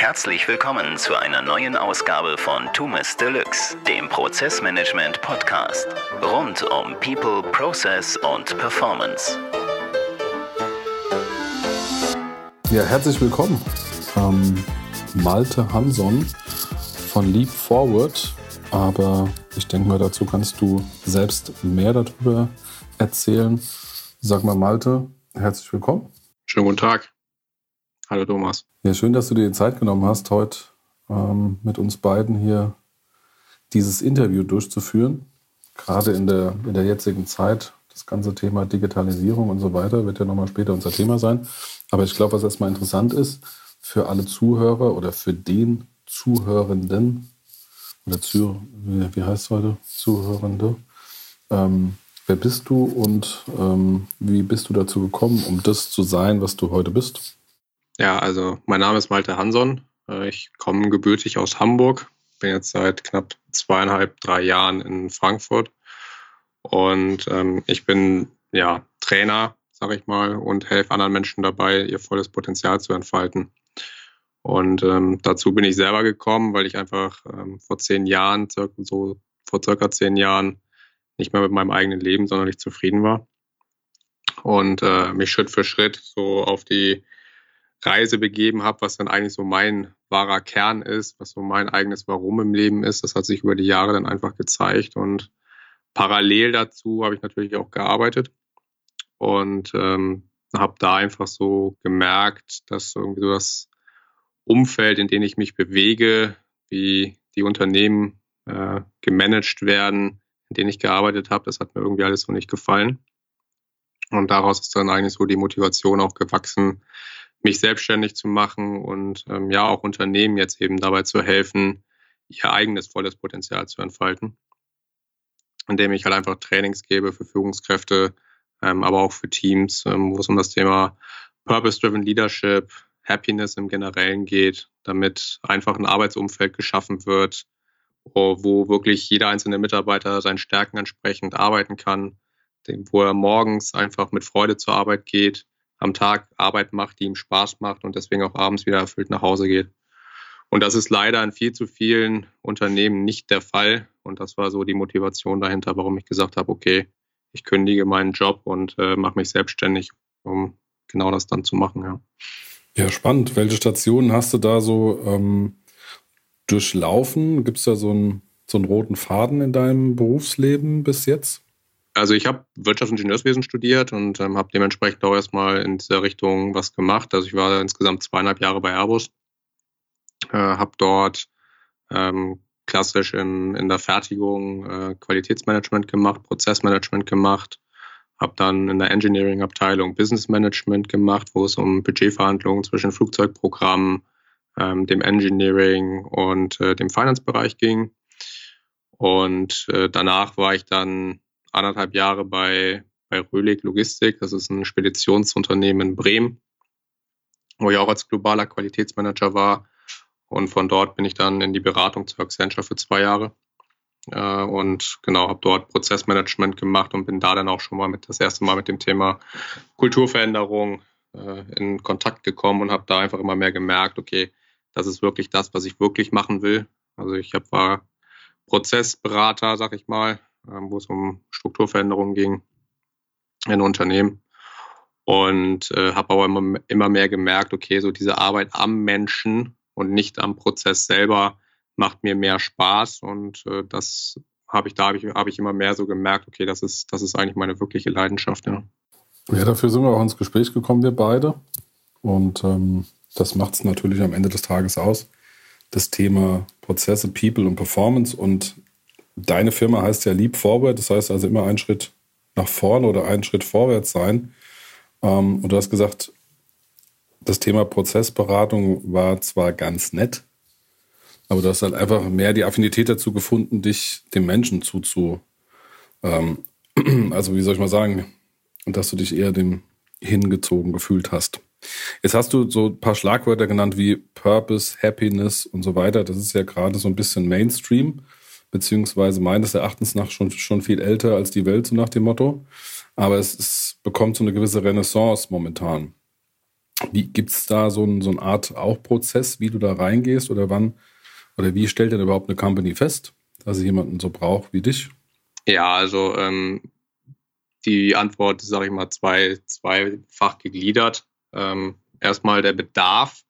Herzlich willkommen zu einer neuen Ausgabe von Tumis Deluxe, dem Prozessmanagement Podcast. Rund um People, Process und Performance. Ja, herzlich willkommen. Ähm, Malte Hanson von Leap Forward. Aber ich denke mal, dazu kannst du selbst mehr darüber erzählen. Sag mal, Malte, herzlich willkommen. Schönen guten Tag. Hallo Thomas. Ja, schön, dass du dir die Zeit genommen hast, heute ähm, mit uns beiden hier dieses Interview durchzuführen. Gerade in der, in der jetzigen Zeit, das ganze Thema Digitalisierung und so weiter wird ja nochmal später unser Thema sein. Aber ich glaube, was erstmal interessant ist für alle Zuhörer oder für den Zuhörenden oder zu, wie, heißt es heute? Zuhörende. Ähm, wer bist du und ähm, wie bist du dazu gekommen, um das zu sein, was du heute bist? Ja, also mein Name ist Malte Hanson. Äh, ich komme gebürtig aus Hamburg, bin jetzt seit knapp zweieinhalb, drei Jahren in Frankfurt und ähm, ich bin ja Trainer, sage ich mal, und helfe anderen Menschen dabei, ihr volles Potenzial zu entfalten. Und ähm, dazu bin ich selber gekommen, weil ich einfach ähm, vor zehn Jahren, so vor circa zehn Jahren, nicht mehr mit meinem eigenen Leben sonderlich zufrieden war und äh, mich Schritt für Schritt so auf die Reise begeben habe, was dann eigentlich so mein wahrer Kern ist, was so mein eigenes Warum im Leben ist. Das hat sich über die Jahre dann einfach gezeigt und parallel dazu habe ich natürlich auch gearbeitet und ähm, habe da einfach so gemerkt, dass irgendwie so das Umfeld, in dem ich mich bewege, wie die Unternehmen äh, gemanagt werden, in denen ich gearbeitet habe, das hat mir irgendwie alles so nicht gefallen. Und daraus ist dann eigentlich so die Motivation auch gewachsen, mich selbstständig zu machen und ähm, ja auch Unternehmen jetzt eben dabei zu helfen, ihr eigenes volles Potenzial zu entfalten, indem ich halt einfach Trainings gebe für Führungskräfte, ähm, aber auch für Teams, ähm, wo es um das Thema Purpose-Driven Leadership, Happiness im Generellen geht, damit einfach ein Arbeitsumfeld geschaffen wird, wo wirklich jeder einzelne Mitarbeiter seinen Stärken entsprechend arbeiten kann, wo er morgens einfach mit Freude zur Arbeit geht, am Tag Arbeit macht, die ihm Spaß macht und deswegen auch abends wieder erfüllt nach Hause geht. Und das ist leider in viel zu vielen Unternehmen nicht der Fall. Und das war so die Motivation dahinter, warum ich gesagt habe, okay, ich kündige meinen Job und äh, mache mich selbstständig, um genau das dann zu machen. Ja, ja spannend. Welche Stationen hast du da so ähm, durchlaufen? Gibt es da so einen, so einen roten Faden in deinem Berufsleben bis jetzt? Also ich habe Wirtschaftsingenieurswesen studiert und ähm, habe dementsprechend auch erstmal in dieser Richtung was gemacht. Also ich war insgesamt zweieinhalb Jahre bei Airbus, äh, habe dort ähm, klassisch in, in der Fertigung äh, Qualitätsmanagement gemacht, Prozessmanagement gemacht, habe dann in der Engineering-Abteilung Business Management gemacht, wo es um Budgetverhandlungen zwischen Flugzeugprogrammen, ähm, dem Engineering und äh, dem Finance-Bereich ging. Und äh, danach war ich dann anderthalb Jahre bei, bei Röhlig Logistik. Das ist ein Speditionsunternehmen in Bremen, wo ich auch als globaler Qualitätsmanager war. Und von dort bin ich dann in die Beratung zu Accenture für zwei Jahre. Äh, und genau, habe dort Prozessmanagement gemacht und bin da dann auch schon mal mit das erste Mal mit dem Thema Kulturveränderung äh, in Kontakt gekommen und habe da einfach immer mehr gemerkt, okay, das ist wirklich das, was ich wirklich machen will. Also ich hab, war Prozessberater, sag ich mal, wo es um Strukturveränderungen ging in Unternehmen. Und äh, habe aber immer, immer mehr gemerkt, okay, so diese Arbeit am Menschen und nicht am Prozess selber macht mir mehr Spaß. Und äh, das habe ich, da habe ich, hab ich immer mehr so gemerkt, okay, das ist, das ist eigentlich meine wirkliche Leidenschaft, ja. Ja, dafür sind wir auch ins Gespräch gekommen, wir beide. Und ähm, das macht es natürlich am Ende des Tages aus. Das Thema Prozesse, People und Performance. Und deine Firma heißt ja Leap Forward, das heißt also immer einen Schritt nach vorne oder einen Schritt vorwärts sein. Ähm, und du hast gesagt, das Thema Prozessberatung war zwar ganz nett, aber du hast halt einfach mehr die Affinität dazu gefunden, dich dem Menschen zuzu, ähm, also wie soll ich mal sagen, dass du dich eher dem hingezogen gefühlt hast. Jetzt hast du so ein paar Schlagwörter genannt wie Purpose, Happiness und so weiter. Das ist ja gerade so ein bisschen Mainstream beziehungsweise meines Erachtens nach schon, schon viel älter als die Welt, so nach dem Motto. Aber es, es bekommt so eine gewisse Renaissance momentan. Gibt es da so, ein, so eine Art auch Prozess, wie du da reingehst oder wann oder wie stellt denn überhaupt eine Company fest, dass sie jemanden so braucht wie dich? Ja, also ähm, die Antwort, sage ich mal, zwei, zweifach gegliedert. Ähm, erstmal der Bedarf.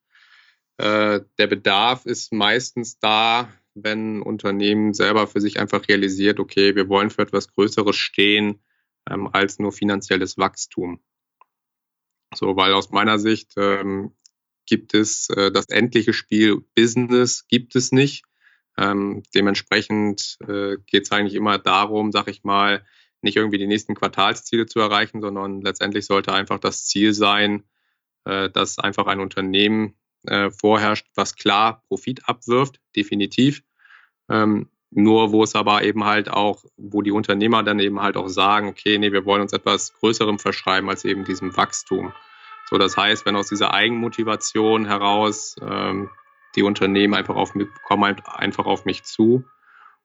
Äh, der Bedarf ist meistens da, wenn ein Unternehmen selber für sich einfach realisiert, okay, wir wollen für etwas Größeres stehen ähm, als nur finanzielles Wachstum. So, weil aus meiner Sicht ähm, gibt es äh, das endliche Spiel Business gibt es nicht. Ähm, dementsprechend äh, geht es eigentlich immer darum, sag ich mal, nicht irgendwie die nächsten Quartalsziele zu erreichen, sondern letztendlich sollte einfach das Ziel sein, äh, dass einfach ein Unternehmen äh, vorherrscht, was klar Profit abwirft, definitiv. Ähm, nur wo es aber eben halt auch, wo die Unternehmer dann eben halt auch sagen, okay, nee, wir wollen uns etwas Größerem verschreiben als eben diesem Wachstum. So, das heißt, wenn aus dieser Eigenmotivation heraus ähm, die Unternehmen einfach auf mich, kommen einfach auf mich zu.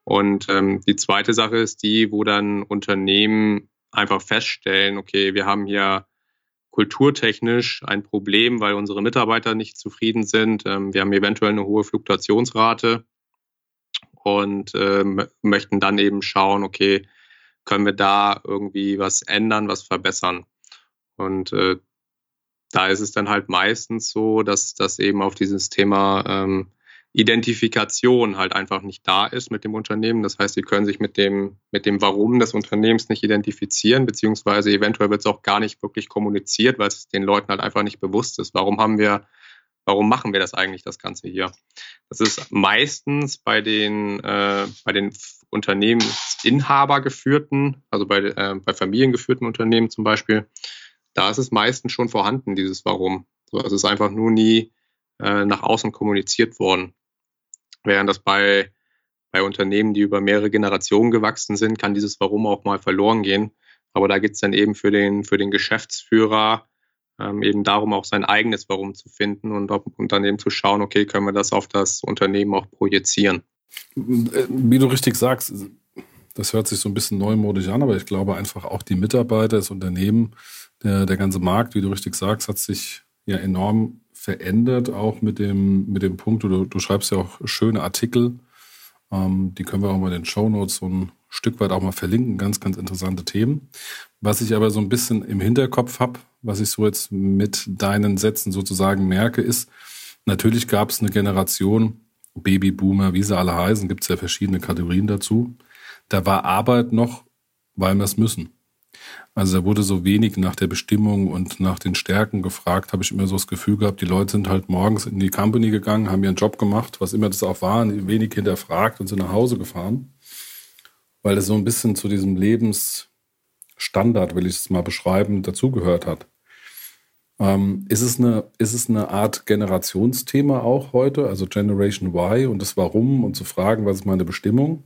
Und ähm, die zweite Sache ist die, wo dann Unternehmen einfach feststellen, okay, wir haben hier kulturtechnisch ein Problem, weil unsere Mitarbeiter nicht zufrieden sind. Ähm, wir haben eventuell eine hohe Fluktuationsrate und ähm, möchten dann eben schauen, okay, können wir da irgendwie was ändern, was verbessern. Und äh, da ist es dann halt meistens so, dass das eben auf dieses Thema ähm, Identifikation halt einfach nicht da ist mit dem Unternehmen. Das heißt, sie können sich mit dem, mit dem Warum des Unternehmens nicht identifizieren, beziehungsweise eventuell wird es auch gar nicht wirklich kommuniziert, weil es den Leuten halt einfach nicht bewusst ist. Warum haben wir, warum machen wir das eigentlich, das Ganze hier? Das ist meistens bei den, äh, bei den Unternehmensinhaber geführten, also bei, äh, bei familiengeführten Unternehmen zum Beispiel, da ist es meistens schon vorhanden, dieses Warum. So, also es ist einfach nur nie äh, nach außen kommuniziert worden. Während das bei, bei Unternehmen, die über mehrere Generationen gewachsen sind, kann dieses Warum auch mal verloren gehen. Aber da geht es dann eben für den, für den Geschäftsführer ähm, eben darum, auch sein eigenes Warum zu finden und, dann eben zu schauen, okay, können wir das auf das Unternehmen auch projizieren. Wie du richtig sagst, das hört sich so ein bisschen neumodisch an, aber ich glaube einfach auch die Mitarbeiter, das Unternehmen, der, der ganze Markt, wie du richtig sagst, hat sich ja enorm verändert, auch mit dem, mit dem Punkt, du, du schreibst ja auch schöne Artikel, ähm, die können wir auch mal in den Show Notes so ein Stück weit auch mal verlinken, ganz, ganz interessante Themen. Was ich aber so ein bisschen im Hinterkopf habe, was ich so jetzt mit deinen Sätzen sozusagen merke, ist, natürlich gab es eine Generation, Babyboomer, wie sie alle heißen, gibt es ja verschiedene Kategorien dazu. Da war Arbeit noch, weil wir es müssen. Also da wurde so wenig nach der Bestimmung und nach den Stärken gefragt, habe ich immer so das Gefühl gehabt, die Leute sind halt morgens in die Company gegangen, haben ihren Job gemacht, was immer das auch war, wenig hinterfragt und sind nach Hause gefahren. Weil das so ein bisschen zu diesem Lebensstandard, will ich es mal beschreiben, dazugehört hat. Ähm, ist, es eine, ist es eine Art Generationsthema auch heute, also Generation Y und das Warum und zu fragen, was ist meine Bestimmung?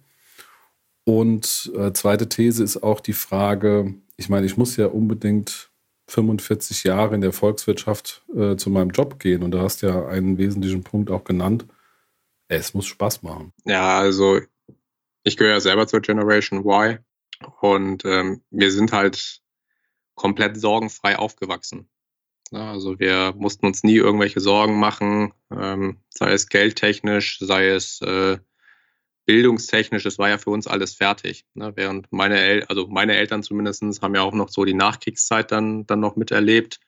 Und äh, zweite These ist auch die Frage, ich meine, ich muss ja unbedingt 45 Jahre in der Volkswirtschaft äh, zu meinem Job gehen. Und da hast ja einen wesentlichen Punkt auch genannt. Es muss Spaß machen. Ja, also ich gehöre ja selber zur Generation Y und ähm, wir sind halt komplett sorgenfrei aufgewachsen. Ja, also wir mussten uns nie irgendwelche Sorgen machen, ähm, sei es geldtechnisch, sei es äh, bildungstechnisch, das war ja für uns alles fertig. Ne? Während meine, El also meine Eltern zumindest haben ja auch noch so die Nachkriegszeit dann, dann noch miterlebt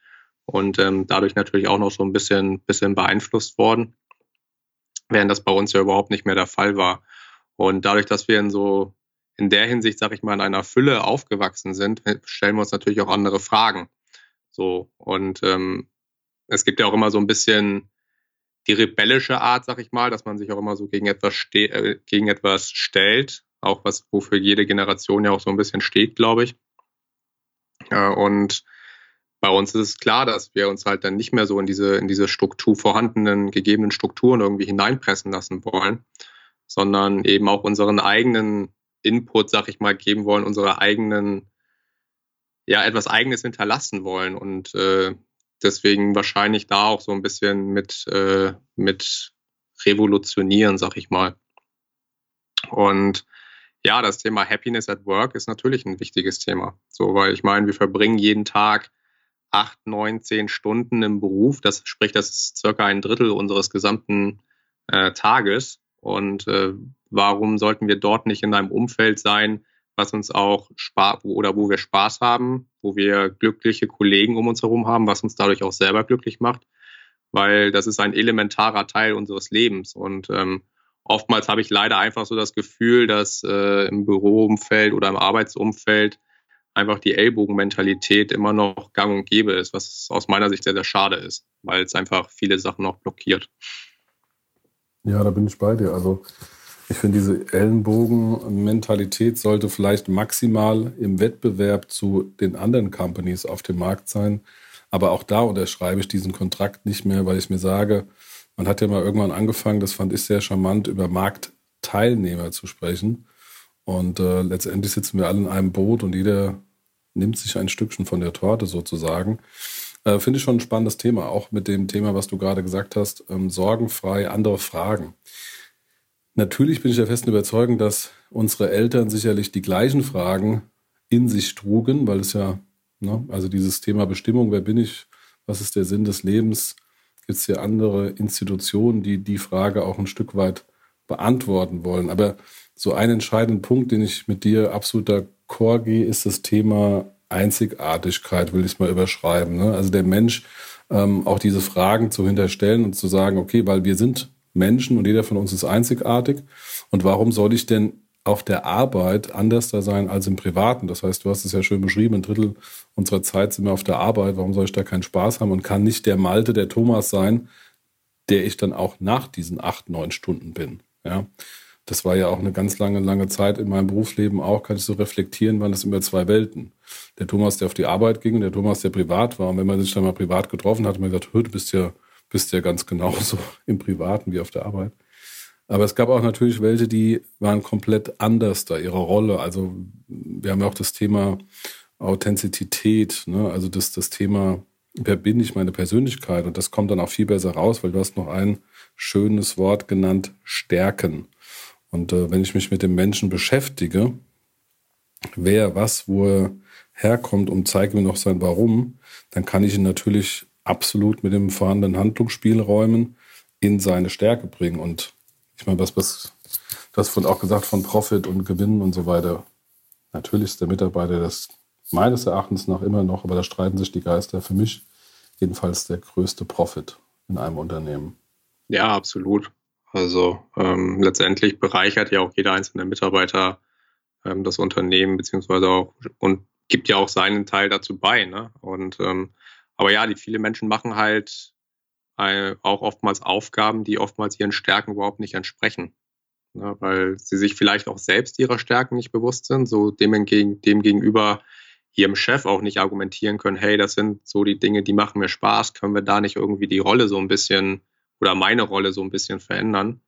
und ähm, dadurch natürlich auch noch so ein bisschen, bisschen beeinflusst worden, während das bei uns ja überhaupt nicht mehr der Fall war. Und dadurch, dass wir in so in der Hinsicht, sag ich mal, in einer Fülle aufgewachsen sind, stellen wir uns natürlich auch andere Fragen. So und ähm, es gibt ja auch immer so ein bisschen die rebellische Art, sag ich mal, dass man sich auch immer so gegen etwas, äh, gegen etwas stellt, auch was, wofür jede Generation ja auch so ein bisschen steht, glaube ich. Äh, und bei uns ist es klar, dass wir uns halt dann nicht mehr so in diese, in diese Struktur vorhandenen, gegebenen Strukturen irgendwie hineinpressen lassen wollen, sondern eben auch unseren eigenen Input, sag ich mal, geben wollen, unsere eigenen, ja, etwas Eigenes hinterlassen wollen. Und äh, deswegen wahrscheinlich da auch so ein bisschen mit, äh, mit revolutionieren, sag ich mal. Und ja, das Thema Happiness at Work ist natürlich ein wichtiges Thema. So, weil ich meine, wir verbringen jeden Tag acht, neun, zehn Stunden im Beruf. Das sprich, das ist circa ein Drittel unseres gesamten äh, Tages. Und äh, warum sollten wir dort nicht in einem Umfeld sein, was uns auch Spaß oder wo wir Spaß haben, wo wir glückliche Kollegen um uns herum haben, was uns dadurch auch selber glücklich macht, weil das ist ein elementarer Teil unseres Lebens. Und ähm, oftmals habe ich leider einfach so das Gefühl, dass äh, im Büroumfeld oder im Arbeitsumfeld einfach die Ellbogenmentalität immer noch gang und gäbe ist, was aus meiner Sicht sehr, sehr schade ist, weil es einfach viele Sachen noch blockiert. Ja, da bin ich bei dir. Also ich finde, diese Ellenbogen-Mentalität sollte vielleicht maximal im Wettbewerb zu den anderen Companies auf dem Markt sein. Aber auch da unterschreibe ich diesen Kontrakt nicht mehr, weil ich mir sage, man hat ja mal irgendwann angefangen, das fand ich sehr charmant, über Marktteilnehmer zu sprechen. Und äh, letztendlich sitzen wir alle in einem Boot und jeder nimmt sich ein Stückchen von der Torte sozusagen. Äh, Finde ich schon ein spannendes Thema, auch mit dem Thema, was du gerade gesagt hast, ähm, sorgenfrei andere Fragen. Natürlich bin ich der festen Überzeugung, dass unsere Eltern sicherlich die gleichen Fragen in sich trugen, weil es ja, ne, also dieses Thema Bestimmung, wer bin ich, was ist der Sinn des Lebens, gibt es hier andere Institutionen, die die Frage auch ein Stück weit beantworten wollen. Aber so ein entscheidender Punkt, den ich mit dir absolut d'accord gehe, ist das Thema Einzigartigkeit, will ich es mal überschreiben. Ne? Also der Mensch, ähm, auch diese Fragen zu hinterstellen und zu sagen, okay, weil wir sind Menschen und jeder von uns ist einzigartig. Und warum soll ich denn auf der Arbeit anders da sein als im Privaten? Das heißt, du hast es ja schön beschrieben, ein Drittel unserer Zeit sind wir auf der Arbeit. Warum soll ich da keinen Spaß haben und kann nicht der Malte, der Thomas sein, der ich dann auch nach diesen acht, neun Stunden bin? Ja. Das war ja auch eine ganz lange, lange Zeit in meinem Berufsleben auch, kann ich so reflektieren, waren das immer zwei Welten. Der Thomas, der auf die Arbeit ging und der Thomas, der privat war. Und wenn man sich dann mal privat getroffen hat, hat man gesagt, du bist ja bist ja ganz genauso im Privaten wie auf der Arbeit. Aber es gab auch natürlich welche, die waren komplett anders da, ihre Rolle. Also wir haben ja auch das Thema Authentizität, ne? also das, das Thema, wer bin ich, meine Persönlichkeit. Und das kommt dann auch viel besser raus, weil du hast noch ein schönes Wort genannt, Stärken. Und äh, wenn ich mich mit dem Menschen beschäftige, wer, was, wo er herkommt und zeige mir noch sein Warum, dann kann ich ihn natürlich absolut mit dem vorhandenen Handlungsspielräumen in seine Stärke bringen. Und ich meine, was, was das von auch gesagt von Profit und Gewinnen und so weiter. Natürlich ist der Mitarbeiter das meines Erachtens nach immer noch, aber da streiten sich die Geister für mich jedenfalls der größte Profit in einem Unternehmen. Ja, absolut. Also ähm, letztendlich bereichert ja auch jeder einzelne Mitarbeiter ähm, das Unternehmen, beziehungsweise auch und gibt ja auch seinen Teil dazu bei. Ne? Und ähm, aber ja, die viele Menschen machen halt äh, auch oftmals Aufgaben, die oftmals ihren Stärken überhaupt nicht entsprechen. Ne, weil sie sich vielleicht auch selbst ihrer Stärken nicht bewusst sind, so dem, entgegen, dem gegenüber ihrem Chef auch nicht argumentieren können, hey, das sind so die Dinge, die machen mir Spaß, können wir da nicht irgendwie die Rolle so ein bisschen oder meine Rolle so ein bisschen verändern?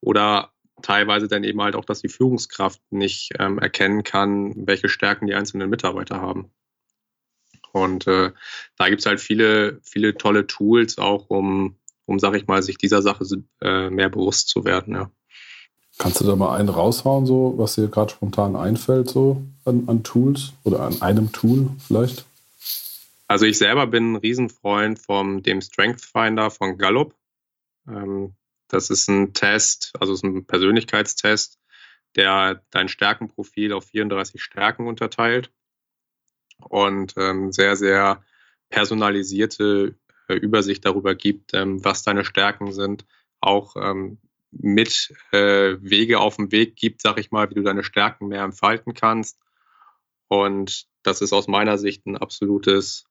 Oder teilweise dann eben halt auch, dass die Führungskraft nicht ähm, erkennen kann, welche Stärken die einzelnen Mitarbeiter haben. Und äh, da gibt es halt viele, viele tolle Tools auch, um, um, sag ich mal, sich dieser Sache äh, mehr bewusst zu werden, ja. Kannst du da mal einen raushauen, so was dir gerade spontan einfällt, so an, an, Tools oder an einem Tool vielleicht? Also ich selber bin ein Riesenfreund von dem Strength Finder von Gallup. Ähm, das ist ein Test, also ist ein Persönlichkeitstest, der dein Stärkenprofil auf 34 Stärken unterteilt und ähm, sehr, sehr personalisierte äh, Übersicht darüber gibt, ähm, was deine Stärken sind, auch ähm, mit äh, Wege auf dem Weg gibt, sag ich mal, wie du deine Stärken mehr entfalten kannst. Und das ist aus meiner Sicht ein absolutes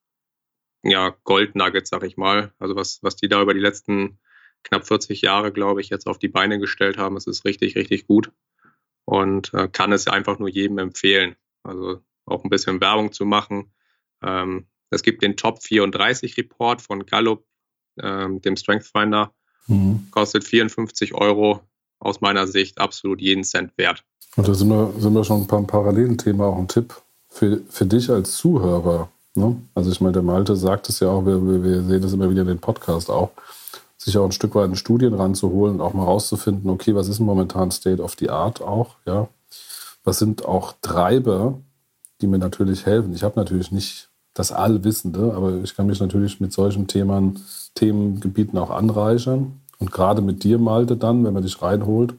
ja, Goldnugget, sag ich mal. Also was, was die da über die letzten knapp 40 Jahre, glaube ich, jetzt auf die Beine gestellt haben, es ist richtig, richtig gut und äh, kann es einfach nur jedem empfehlen. Also auch ein bisschen Werbung zu machen. Ähm, es gibt den Top 34 Report von Gallup, ähm, dem Strength Finder. Mhm. Kostet 54 Euro. Aus meiner Sicht absolut jeden Cent wert. Und da sind wir, sind wir schon ein paar Parallelen Auch ein Tipp für, für dich als Zuhörer. Ne? Also ich meine, der Malte sagt es ja auch, wir, wir sehen das immer wieder in den Podcast auch, sich auch ein Stück weit in Studien ranzuholen und auch mal rauszufinden, okay, was ist momentan State of the Art auch, ja. Was sind auch Treiber, die mir natürlich helfen. Ich habe natürlich nicht das Allwissende, aber ich kann mich natürlich mit solchen Themen, Themengebieten auch anreichern. Und gerade mit dir, Malte, dann, wenn man dich reinholt,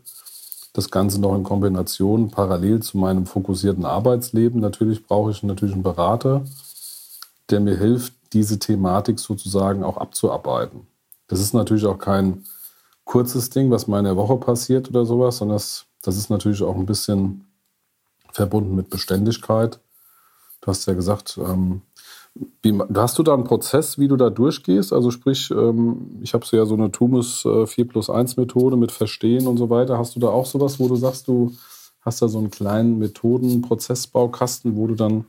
das Ganze noch in Kombination parallel zu meinem fokussierten Arbeitsleben. Natürlich brauche ich natürlich einen Berater, der mir hilft, diese Thematik sozusagen auch abzuarbeiten. Das ist natürlich auch kein kurzes Ding, was mal in der Woche passiert oder sowas, sondern das, das ist natürlich auch ein bisschen verbunden mit Beständigkeit. Du hast ja gesagt, ähm, wie, hast du da einen Prozess, wie du da durchgehst? Also sprich, ähm, ich habe so ja so eine Tumus äh, 4 plus 1 Methode mit Verstehen und so weiter. Hast du da auch sowas, wo du sagst, du hast da so einen kleinen Methoden-Prozessbaukasten, wo du dann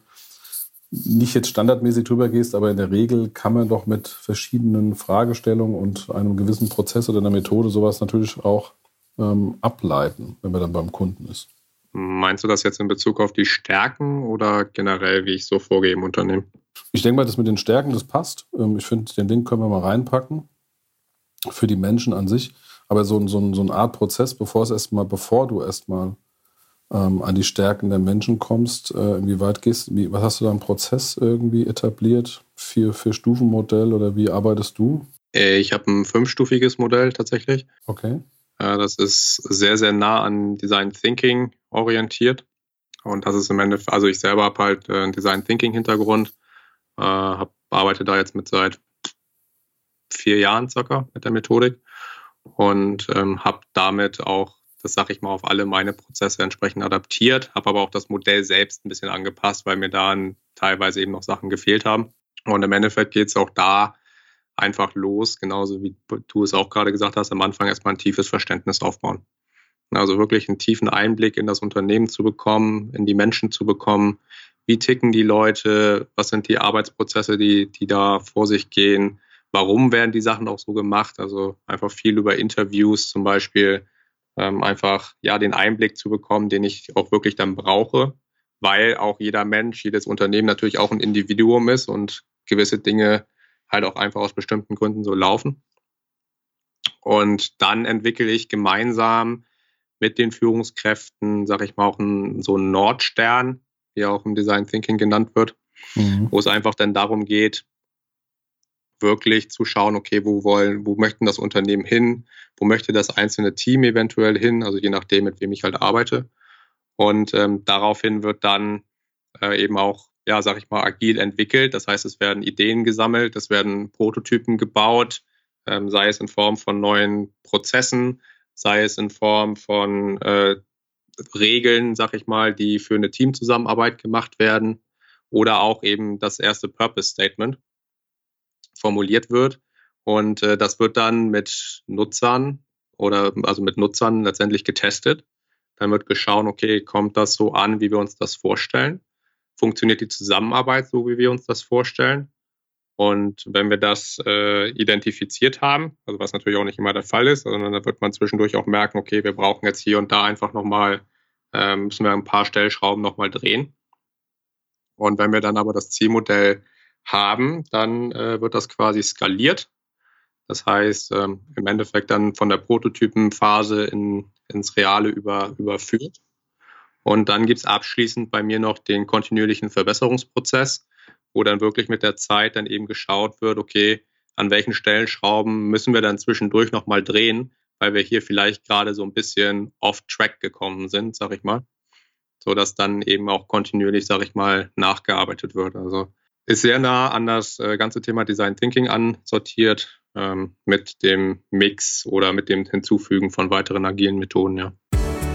nicht jetzt standardmäßig drüber gehst, aber in der Regel kann man doch mit verschiedenen Fragestellungen und einem gewissen Prozess oder einer Methode sowas natürlich auch ähm, ableiten, wenn man dann beim Kunden ist. Meinst du das jetzt in Bezug auf die Stärken oder generell, wie ich so vorgehe im Unternehmen? Ich denke mal, das mit den Stärken, das passt. Ähm, ich finde, den Link können wir mal reinpacken für die Menschen an sich. Aber so, so, so eine Art Prozess, bevor es erstmal, bevor du erstmal ähm, an die Stärken der Menschen kommst, äh, inwieweit gehst wie, was hast du da einen Prozess irgendwie etabliert für, für Stufenmodell oder wie arbeitest du? Äh, ich habe ein fünfstufiges Modell tatsächlich. Okay. Äh, das ist sehr, sehr nah an Design Thinking orientiert. Und das ist im Endeffekt, also ich selber habe halt einen Design Thinking Hintergrund, äh, hab, arbeite da jetzt mit seit vier Jahren circa mit der Methodik und ähm, habe damit auch das sage ich mal, auf alle meine Prozesse entsprechend adaptiert, habe aber auch das Modell selbst ein bisschen angepasst, weil mir da teilweise eben noch Sachen gefehlt haben. Und im Endeffekt geht es auch da einfach los, genauso wie du es auch gerade gesagt hast, am Anfang erstmal ein tiefes Verständnis aufbauen. Also wirklich einen tiefen Einblick in das Unternehmen zu bekommen, in die Menschen zu bekommen. Wie ticken die Leute? Was sind die Arbeitsprozesse, die, die da vor sich gehen? Warum werden die Sachen auch so gemacht? Also einfach viel über Interviews zum Beispiel ähm, einfach ja den Einblick zu bekommen, den ich auch wirklich dann brauche, weil auch jeder Mensch, jedes Unternehmen natürlich auch ein Individuum ist und gewisse Dinge halt auch einfach aus bestimmten Gründen so laufen. Und dann entwickle ich gemeinsam mit den Führungskräften, sage ich mal, auch einen, so einen Nordstern, wie auch im Design Thinking genannt wird, mhm. wo es einfach dann darum geht, wirklich zu schauen, okay, wo wollen, wo möchten das Unternehmen hin, wo möchte das einzelne Team eventuell hin, also je nachdem, mit wem ich halt arbeite. Und ähm, daraufhin wird dann äh, eben auch, ja, sag ich mal, agil entwickelt. Das heißt, es werden Ideen gesammelt, es werden Prototypen gebaut, ähm, sei es in Form von neuen Prozessen, sei es in Form von äh, Regeln, sag ich mal, die für eine Teamzusammenarbeit gemacht werden oder auch eben das erste Purpose Statement formuliert wird. Und äh, das wird dann mit Nutzern oder also mit Nutzern letztendlich getestet. Dann wird geschaut, okay, kommt das so an, wie wir uns das vorstellen? Funktioniert die Zusammenarbeit so, wie wir uns das vorstellen? Und wenn wir das äh, identifiziert haben, also was natürlich auch nicht immer der Fall ist, sondern da wird man zwischendurch auch merken, okay, wir brauchen jetzt hier und da einfach nochmal, äh, müssen wir ein paar Stellschrauben nochmal drehen. Und wenn wir dann aber das Zielmodell haben, dann äh, wird das quasi skaliert. Das heißt, ähm, im Endeffekt dann von der Prototypenphase in, ins Reale über, überführt. Und dann gibt es abschließend bei mir noch den kontinuierlichen Verbesserungsprozess, wo dann wirklich mit der Zeit dann eben geschaut wird, okay, an welchen Stellschrauben müssen wir dann zwischendurch nochmal drehen, weil wir hier vielleicht gerade so ein bisschen off-track gekommen sind, sag ich mal, so dass dann eben auch kontinuierlich, sag ich mal, nachgearbeitet wird. Also ist sehr nah an das äh, ganze Thema Design Thinking ansortiert ähm, mit dem Mix oder mit dem Hinzufügen von weiteren agilen Methoden, ja.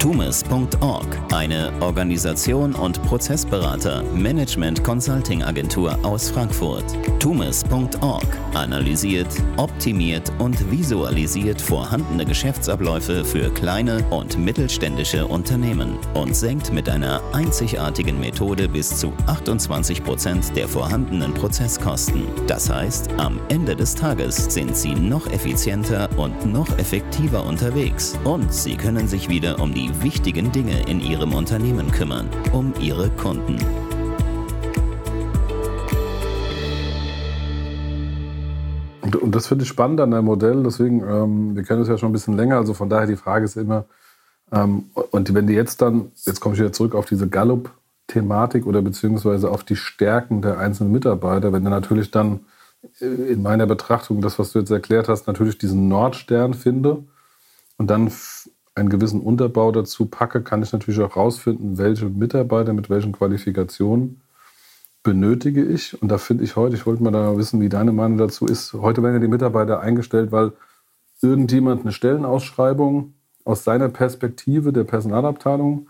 Tumis.org, eine Organisation und Prozessberater, Management Consulting Agentur aus Frankfurt. Tumis.org analysiert, optimiert und visualisiert vorhandene Geschäftsabläufe für kleine und mittelständische Unternehmen und senkt mit einer einzigartigen Methode bis zu 28 Prozent der vorhandenen Prozesskosten. Das heißt, am Ende des Tages sind Sie noch effizienter und noch effektiver unterwegs und Sie können sich wieder um die wichtigen Dinge in Ihrem Unternehmen kümmern, um Ihre Kunden. Und, das finde ich spannend an deinem Modell. Deswegen, ähm, wir kennen es ja schon ein bisschen länger. Also von daher die Frage ist immer, ähm, und wenn die jetzt dann, jetzt komme ich wieder zurück auf diese Gallup, Thematik oder beziehungsweise auf die Stärken der einzelnen Mitarbeiter. Wenn du natürlich dann äh, in meiner Betrachtung, das, was du jetzt erklärt hast, natürlich diesen Nordstern finde und dann einen gewissen Unterbau dazu packe, kann ich natürlich auch rausfinden, welche Mitarbeiter mit welchen Qualifikationen benötige ich. Und da finde ich heute, ich wollte mal da wissen, wie deine Meinung dazu ist. Heute werden ja die Mitarbeiter eingestellt, weil irgendjemand eine Stellenausschreibung aus seiner Perspektive der Personalabteilung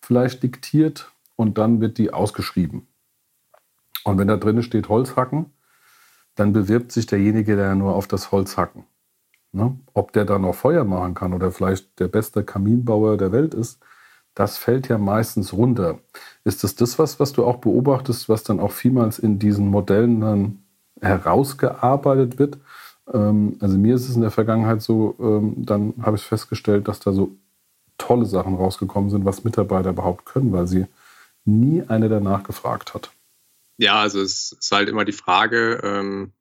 vielleicht diktiert und dann wird die ausgeschrieben. Und wenn da drin steht Holzhacken, dann bewirbt sich derjenige, der nur auf das Holz hacken. Ne? Ob der dann noch Feuer machen kann oder vielleicht der beste Kaminbauer der Welt ist, das fällt ja meistens runter. Ist das das was, was du auch beobachtest, was dann auch vielmals in diesen Modellen dann herausgearbeitet wird? Ähm, also mir ist es in der Vergangenheit so, ähm, dann habe ich festgestellt, dass da so tolle Sachen rausgekommen sind, was Mitarbeiter überhaupt können, weil sie nie einer danach gefragt hat. Ja, also es ist halt immer die Frage, ähm,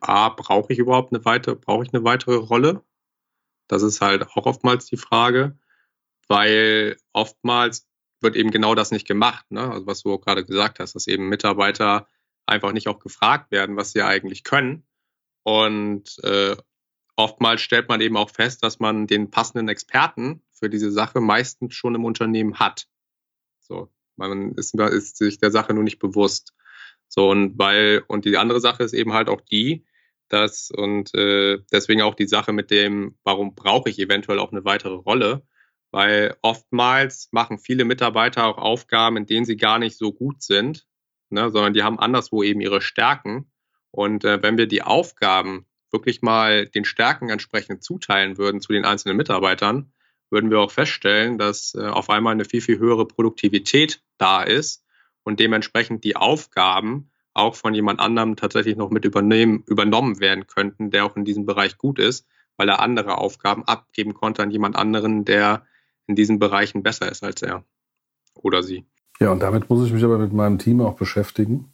A, brauche ich überhaupt eine weitere, brauche ich eine weitere Rolle? Das ist halt auch oftmals die Frage, weil oftmals wird eben genau das nicht gemacht, ne? Also was du gerade gesagt hast, dass eben Mitarbeiter einfach nicht auch gefragt werden, was sie eigentlich können. Und äh, oftmals stellt man eben auch fest, dass man den passenden Experten für diese Sache meistens schon im Unternehmen hat. So, man ist, ist sich der Sache nur nicht bewusst. So, und weil, und die andere Sache ist eben halt auch die, dass, und äh, deswegen auch die Sache mit dem, warum brauche ich eventuell auch eine weitere Rolle, weil oftmals machen viele Mitarbeiter auch Aufgaben, in denen sie gar nicht so gut sind, ne, sondern die haben anderswo eben ihre Stärken. Und äh, wenn wir die Aufgaben wirklich mal den Stärken entsprechend zuteilen würden zu den einzelnen Mitarbeitern, würden wir auch feststellen, dass äh, auf einmal eine viel, viel höhere Produktivität da ist und dementsprechend die Aufgaben auch von jemand anderem tatsächlich noch mit übernehmen, übernommen werden könnten, der auch in diesem Bereich gut ist, weil er andere Aufgaben abgeben konnte an jemand anderen, der in diesen Bereichen besser ist als er oder sie. Ja, und damit muss ich mich aber mit meinem Team auch beschäftigen.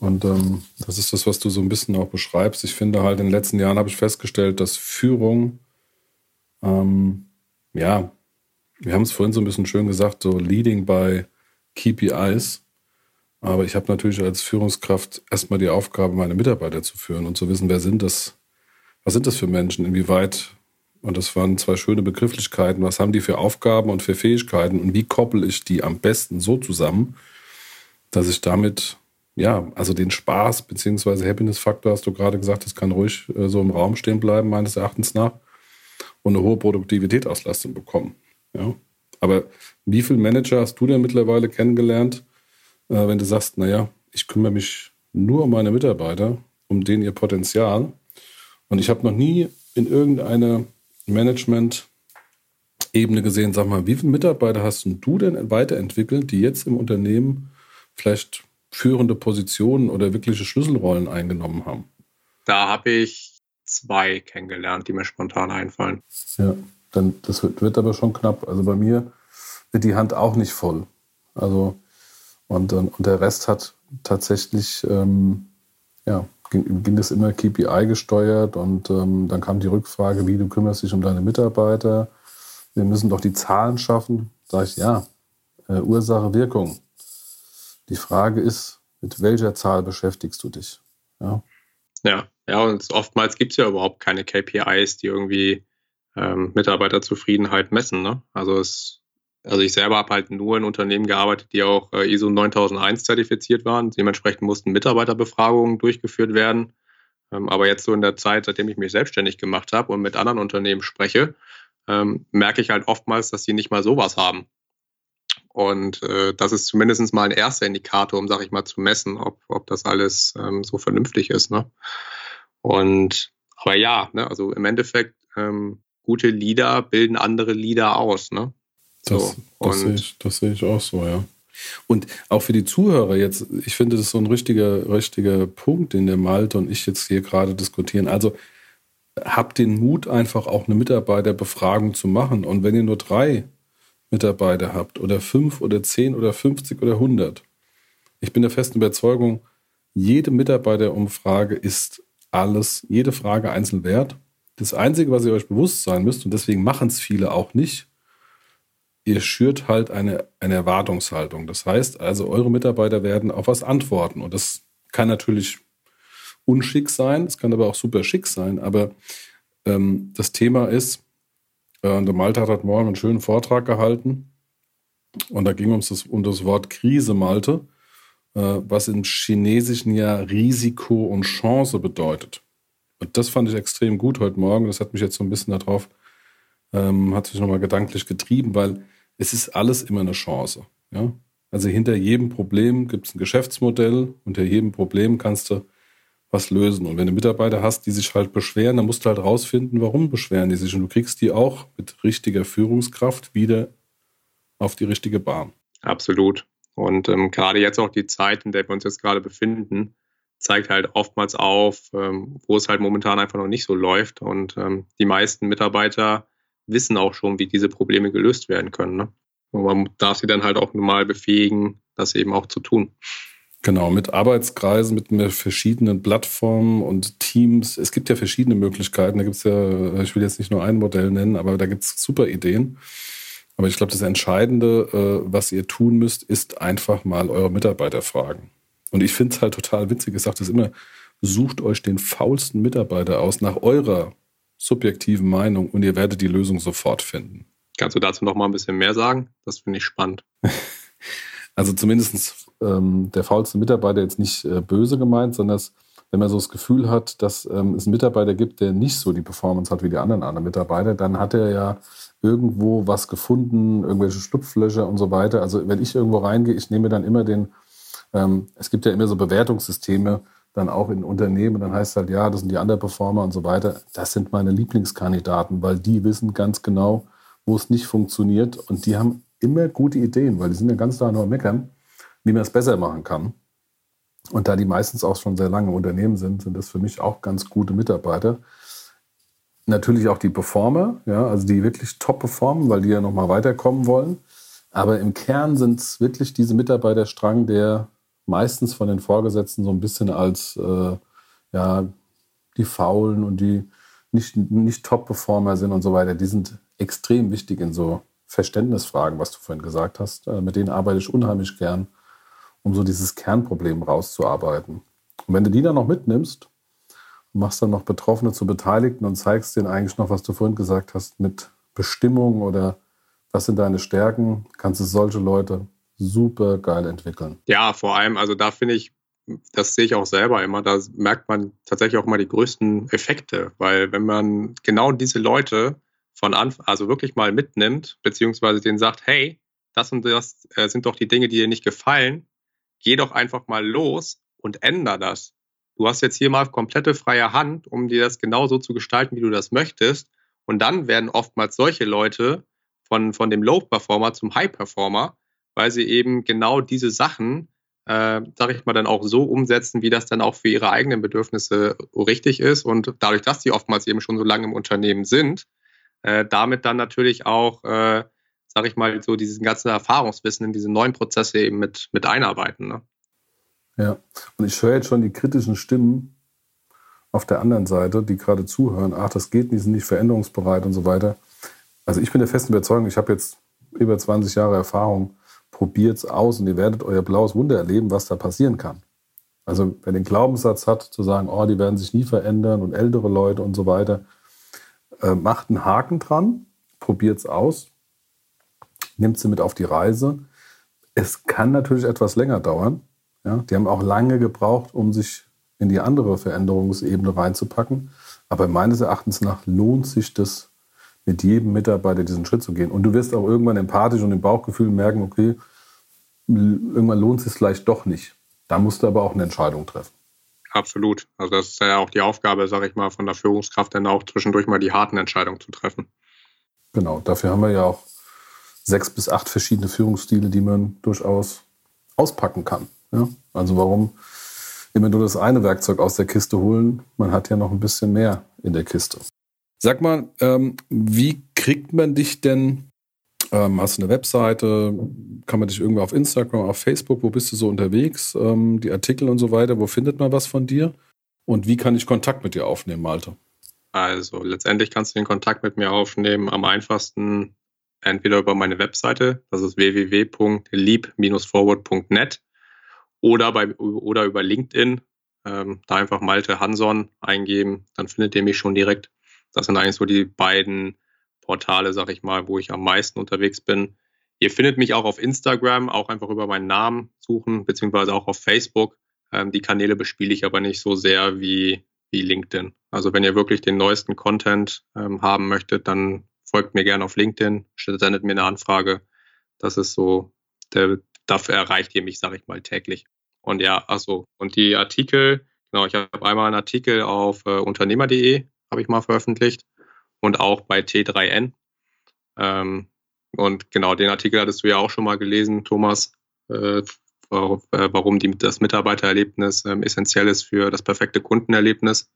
Und ähm, das ist das, was du so ein bisschen auch beschreibst. Ich finde halt, in den letzten Jahren habe ich festgestellt, dass Führung ähm, ja, wir haben es vorhin so ein bisschen schön gesagt, so leading by KPIs. Aber ich habe natürlich als Führungskraft erstmal die Aufgabe, meine Mitarbeiter zu führen und zu wissen, wer sind das, was sind das für Menschen, inwieweit, und das waren zwei schöne Begrifflichkeiten, was haben die für Aufgaben und für Fähigkeiten und wie koppel ich die am besten so zusammen, dass ich damit, ja, also den Spaß bzw. Happiness-Faktor, hast du gerade gesagt, das kann ruhig äh, so im Raum stehen bleiben, meines Erachtens nach und eine hohe Produktivitätsauslastung bekommen. Ja? Aber wie viele Manager hast du denn mittlerweile kennengelernt, äh, wenn du sagst, naja, ich kümmere mich nur um meine Mitarbeiter, um denen ihr Potenzial. Und ich habe noch nie in irgendeiner Management-Ebene gesehen, sag mal, wie viele Mitarbeiter hast du denn weiterentwickelt, die jetzt im Unternehmen vielleicht führende Positionen oder wirkliche Schlüsselrollen eingenommen haben? Da habe ich zwei kennengelernt, die mir spontan einfallen. Ja, dann das wird, wird aber schon knapp. Also bei mir wird die Hand auch nicht voll. Also und, und der Rest hat tatsächlich, ähm, ja, ging, ging das immer KPI gesteuert und ähm, dann kam die Rückfrage, wie du kümmerst dich um deine Mitarbeiter. Wir müssen doch die Zahlen schaffen. Sag ich, ja, äh, Ursache, Wirkung. Die Frage ist, mit welcher Zahl beschäftigst du dich? Ja, ja. Ja, und oftmals gibt es ja überhaupt keine KPIs, die irgendwie ähm, Mitarbeiterzufriedenheit messen. Ne? Also es, also ich selber habe halt nur in Unternehmen gearbeitet, die auch äh, ISO 9001 zertifiziert waren. Dementsprechend mussten Mitarbeiterbefragungen durchgeführt werden. Ähm, aber jetzt so in der Zeit, seitdem ich mich selbstständig gemacht habe und mit anderen Unternehmen spreche, ähm, merke ich halt oftmals, dass sie nicht mal sowas haben. Und äh, das ist zumindest mal ein erster Indikator, um, sag ich mal, zu messen, ob, ob das alles ähm, so vernünftig ist. Ne? Und aber ja, ne, also im Endeffekt, gute Leader bilden andere Leader aus, ne? Das, das, sehe ich, das sehe ich auch so, ja. Und auch für die Zuhörer jetzt, ich finde, das ist so ein richtiger, richtiger Punkt, den der Malte und ich jetzt hier gerade diskutieren. Also habt den Mut, einfach auch eine Mitarbeiterbefragung zu machen. Und wenn ihr nur drei Mitarbeiter habt oder fünf oder zehn oder 50 oder 100, ich bin der festen Überzeugung, jede Mitarbeiterumfrage ist alles, jede Frage einzeln wert. Das Einzige, was ihr euch bewusst sein müsst, und deswegen machen es viele auch nicht, ihr schürt halt eine, eine Erwartungshaltung. Das heißt also, eure Mitarbeiter werden auf was antworten. Und das kann natürlich unschick sein, es kann aber auch super schick sein. Aber ähm, das Thema ist, äh, der Malte hat heute Morgen einen schönen Vortrag gehalten. Und da ging es um das, um das Wort Krise, Malte, äh, was im Chinesischen ja Risiko und Chance bedeutet. Und das fand ich extrem gut heute Morgen. Das hat mich jetzt so ein bisschen darauf, ähm, hat sich nochmal gedanklich getrieben, weil es ist alles immer eine Chance. Ja? Also hinter jedem Problem gibt es ein Geschäftsmodell, unter jedem Problem kannst du was lösen. Und wenn du Mitarbeiter hast, die sich halt beschweren, dann musst du halt rausfinden, warum beschweren die sich. Und du kriegst die auch mit richtiger Führungskraft wieder auf die richtige Bahn. Absolut. Und ähm, gerade jetzt auch die Zeit, in der wir uns jetzt gerade befinden, zeigt halt oftmals auf, ähm, wo es halt momentan einfach noch nicht so läuft. Und ähm, die meisten Mitarbeiter wissen auch schon, wie diese Probleme gelöst werden können. Ne? Und man darf sie dann halt auch mal befähigen, das eben auch zu tun. Genau, mit Arbeitskreisen, mit verschiedenen Plattformen und Teams. Es gibt ja verschiedene Möglichkeiten. Da gibt es ja, ich will jetzt nicht nur ein Modell nennen, aber da gibt es super Ideen. Aber ich glaube, das Entscheidende, äh, was ihr tun müsst, ist einfach mal eure Mitarbeiter fragen. Und ich finde es halt total witzig, ich sage das immer, sucht euch den faulsten Mitarbeiter aus nach eurer subjektiven Meinung und ihr werdet die Lösung sofort finden. Kannst du dazu noch mal ein bisschen mehr sagen? Das finde ich spannend. also zumindest ähm, der faulste Mitarbeiter jetzt nicht äh, böse gemeint, sondern dass, wenn man so das Gefühl hat, dass ähm, es einen Mitarbeiter gibt, der nicht so die Performance hat wie die anderen anderen Mitarbeiter, dann hat er ja irgendwo was gefunden, irgendwelche Schlupflöcher und so weiter. Also wenn ich irgendwo reingehe, ich nehme dann immer den, ähm, es gibt ja immer so Bewertungssysteme, dann auch in Unternehmen, dann heißt es halt, ja, das sind die Underperformer und so weiter. Das sind meine Lieblingskandidaten, weil die wissen ganz genau, wo es nicht funktioniert und die haben immer gute Ideen, weil die sind ja ganz da nur meckern wie man es besser machen kann. Und da die meistens auch schon sehr lange im Unternehmen sind, sind das für mich auch ganz gute Mitarbeiter. Natürlich auch die Performer, ja, also die wirklich top performen, weil die ja nochmal weiterkommen wollen. Aber im Kern sind es wirklich diese Mitarbeiterstrang, der meistens von den Vorgesetzten so ein bisschen als äh, ja, die Faulen und die nicht, nicht Top-Performer sind und so weiter. Die sind extrem wichtig in so Verständnisfragen, was du vorhin gesagt hast. Äh, mit denen arbeite ich unheimlich gern um so dieses Kernproblem rauszuarbeiten. Und wenn du die dann noch mitnimmst und machst dann noch Betroffene zu Beteiligten und zeigst denen eigentlich noch, was du vorhin gesagt hast, mit Bestimmung oder was sind deine Stärken, kannst du solche Leute super geil entwickeln. Ja, vor allem, also da finde ich, das sehe ich auch selber immer, da merkt man tatsächlich auch mal die größten Effekte, weil wenn man genau diese Leute von Anfang, also wirklich mal mitnimmt, beziehungsweise denen sagt, hey, das und das äh, sind doch die Dinge, die dir nicht gefallen, geh doch einfach mal los und änder das. Du hast jetzt hier mal komplette freie Hand, um dir das genauso zu gestalten, wie du das möchtest. Und dann werden oftmals solche Leute von, von dem Low-Performer zum High-Performer, weil sie eben genau diese Sachen, äh, sag ich mal, dann auch so umsetzen, wie das dann auch für ihre eigenen Bedürfnisse richtig ist. Und dadurch, dass sie oftmals eben schon so lange im Unternehmen sind, äh, damit dann natürlich auch äh, sage ich mal, so diesen ganzen Erfahrungswissen in diese neuen Prozesse eben mit, mit einarbeiten. Ne? Ja, und ich höre jetzt schon die kritischen Stimmen auf der anderen Seite, die gerade zuhören, ach, das geht nicht, sind nicht veränderungsbereit und so weiter. Also ich bin der festen Überzeugung, ich habe jetzt über 20 Jahre Erfahrung, probiert es aus und ihr werdet euer blaues Wunder erleben, was da passieren kann. Also wer den Glaubenssatz hat, zu sagen, oh, die werden sich nie verändern und ältere Leute und so weiter, äh, macht einen Haken dran, probiert es aus, nimmt sie mit auf die Reise. Es kann natürlich etwas länger dauern. Ja, die haben auch lange gebraucht, um sich in die andere Veränderungsebene reinzupacken. Aber meines Erachtens nach lohnt sich das, mit jedem Mitarbeiter diesen Schritt zu gehen. Und du wirst auch irgendwann empathisch und im Bauchgefühl merken, okay, irgendwann lohnt es sich vielleicht doch nicht. Da musst du aber auch eine Entscheidung treffen. Absolut. Also das ist ja auch die Aufgabe, sage ich mal, von der Führungskraft, dann auch zwischendurch mal die harten Entscheidungen zu treffen. Genau, dafür haben wir ja auch sechs bis acht verschiedene Führungsstile, die man durchaus auspacken kann. Ja? Also warum immer nur das eine Werkzeug aus der Kiste holen? Man hat ja noch ein bisschen mehr in der Kiste. Sag mal, ähm, wie kriegt man dich denn? Ähm, hast du eine Webseite? Kann man dich irgendwie auf Instagram, auf Facebook? Wo bist du so unterwegs? Ähm, die Artikel und so weiter. Wo findet man was von dir? Und wie kann ich Kontakt mit dir aufnehmen, Malte? Also letztendlich kannst du den Kontakt mit mir aufnehmen am einfachsten entweder über meine Webseite, das ist www.leap-forward.net oder, oder über LinkedIn. Ähm, da einfach Malte Hanson eingeben, dann findet ihr mich schon direkt. Das sind eigentlich so die beiden Portale, sag ich mal, wo ich am meisten unterwegs bin. Ihr findet mich auch auf Instagram, auch einfach über meinen Namen suchen, beziehungsweise auch auf Facebook. Ähm, die Kanäle bespiele ich aber nicht so sehr wie, wie LinkedIn. Also wenn ihr wirklich den neuesten Content ähm, haben möchtet, dann folgt mir gerne auf LinkedIn, sendet mir eine Anfrage. Das ist so, der, dafür erreicht ihr mich, sage ich mal, täglich. Und ja, also und die Artikel, genau, ich habe einmal einen Artikel auf äh, unternehmer.de, habe ich mal veröffentlicht, und auch bei T3N. Ähm, und genau, den Artikel hattest du ja auch schon mal gelesen, Thomas, äh, warum die, das Mitarbeitererlebnis ähm, essentiell ist für das perfekte Kundenerlebnis.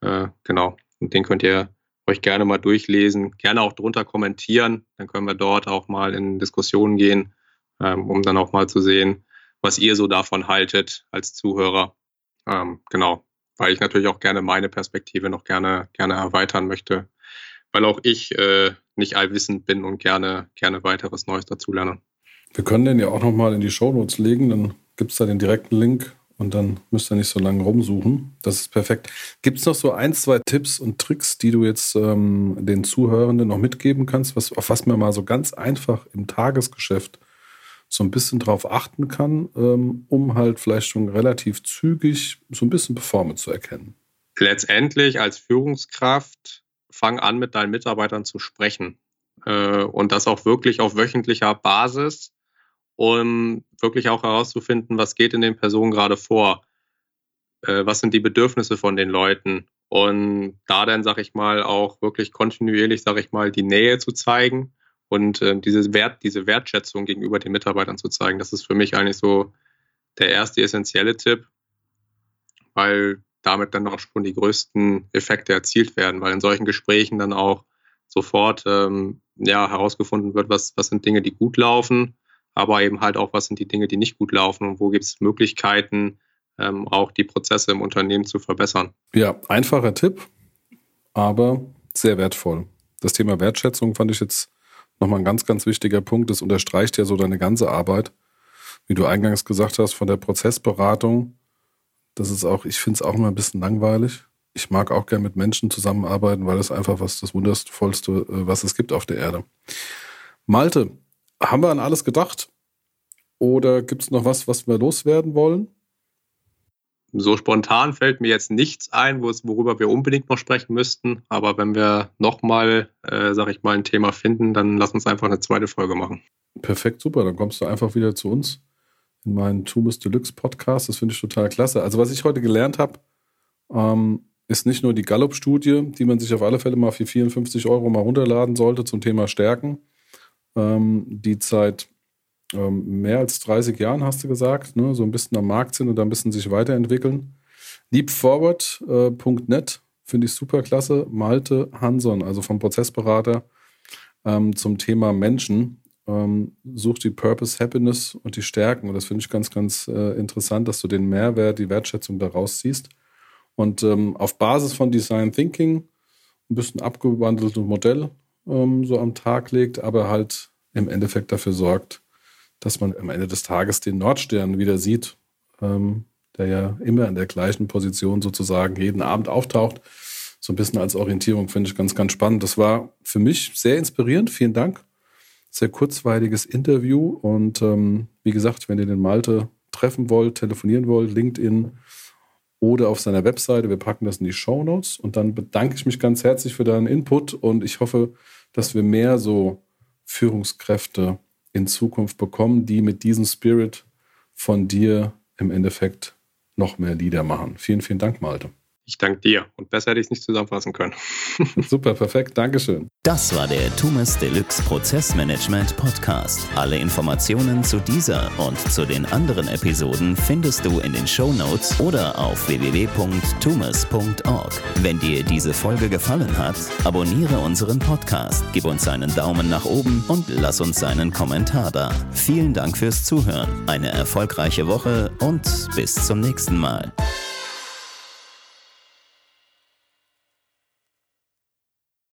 Äh, genau, und den könnt ihr euch gerne mal durchlesen, gerne auch drunter kommentieren. Dann können wir dort auch mal in Diskussionen gehen, ähm, um dann auch mal zu sehen, was ihr so davon haltet als Zuhörer. Ähm, genau, weil ich natürlich auch gerne meine Perspektive noch gerne, gerne erweitern möchte, weil auch ich äh, nicht allwissend bin und gerne, gerne weiteres Neues dazulerne. Wir können den ja auch nochmal in die Shownotes legen, dann gibt es da den direkten Link und dann müsst ihr nicht so lange rumsuchen. Das ist perfekt. Gibt es noch so ein, zwei Tipps und Tricks, die du jetzt ähm, den Zuhörenden noch mitgeben kannst, was, auf was man mal so ganz einfach im Tagesgeschäft so ein bisschen drauf achten kann, ähm, um halt vielleicht schon relativ zügig so ein bisschen Performance zu erkennen? Letztendlich als Führungskraft fang an, mit deinen Mitarbeitern zu sprechen. Äh, und das auch wirklich auf wöchentlicher Basis um wirklich auch herauszufinden, was geht in den Personen gerade vor, äh, was sind die Bedürfnisse von den Leuten und da dann, sag ich mal, auch wirklich kontinuierlich, sag ich mal, die Nähe zu zeigen und äh, diese, Wert, diese Wertschätzung gegenüber den Mitarbeitern zu zeigen. Das ist für mich eigentlich so der erste essentielle Tipp, weil damit dann auch schon die größten Effekte erzielt werden, weil in solchen Gesprächen dann auch sofort ähm, ja, herausgefunden wird, was, was sind Dinge, die gut laufen aber eben halt auch, was sind die Dinge, die nicht gut laufen und wo gibt es Möglichkeiten, ähm, auch die Prozesse im Unternehmen zu verbessern. Ja, einfacher Tipp, aber sehr wertvoll. Das Thema Wertschätzung fand ich jetzt nochmal ein ganz, ganz wichtiger Punkt. Das unterstreicht ja so deine ganze Arbeit. Wie du eingangs gesagt hast, von der Prozessberatung, das ist auch, ich finde es auch immer ein bisschen langweilig. Ich mag auch gern mit Menschen zusammenarbeiten, weil es einfach was das Wundervollste, äh, was es gibt auf der Erde. Malte, haben wir an alles gedacht? Oder gibt es noch was, was wir loswerden wollen? So spontan fällt mir jetzt nichts ein, worüber wir unbedingt noch sprechen müssten. Aber wenn wir nochmal, äh, sag ich mal, ein Thema finden, dann lass uns einfach eine zweite Folge machen. Perfekt, super. Dann kommst du einfach wieder zu uns in meinen Tumus Deluxe Podcast. Das finde ich total klasse. Also, was ich heute gelernt habe, ähm, ist nicht nur die Gallup-Studie, die man sich auf alle Fälle mal für 54 Euro mal runterladen sollte zum Thema Stärken, ähm, die seit mehr als 30 Jahren, hast du gesagt, ne, so ein bisschen am Markt sind und da ein bisschen sich weiterentwickeln. Leapforward.net äh, finde ich super klasse. Malte Hanson, also vom Prozessberater ähm, zum Thema Menschen, ähm, sucht die Purpose, Happiness und die Stärken. Und das finde ich ganz, ganz äh, interessant, dass du den Mehrwert, die Wertschätzung daraus ziehst. Und ähm, auf Basis von Design Thinking, ein bisschen abgewandeltes Modell, ähm, so am Tag legt, aber halt im Endeffekt dafür sorgt, dass man am Ende des Tages den Nordstern wieder sieht, ähm, der ja immer in der gleichen Position sozusagen jeden Abend auftaucht. So ein bisschen als Orientierung finde ich ganz, ganz spannend. Das war für mich sehr inspirierend. Vielen Dank. Sehr kurzweiliges Interview. Und ähm, wie gesagt, wenn ihr den Malte treffen wollt, telefonieren wollt, LinkedIn oder auf seiner Webseite. Wir packen das in die Show Notes. Und dann bedanke ich mich ganz herzlich für deinen Input und ich hoffe, dass wir mehr so Führungskräfte in Zukunft bekommen, die mit diesem Spirit von dir im Endeffekt noch mehr Lieder machen. Vielen, vielen Dank, Malte. Ich danke dir und besser hätte ich es nicht zusammenfassen können. Super, perfekt, Dankeschön. Das war der Tumes Deluxe Prozessmanagement Podcast. Alle Informationen zu dieser und zu den anderen Episoden findest du in den Show Notes oder auf www.tumes.org. Wenn dir diese Folge gefallen hat, abonniere unseren Podcast, gib uns einen Daumen nach oben und lass uns einen Kommentar da. Vielen Dank fürs Zuhören, eine erfolgreiche Woche und bis zum nächsten Mal.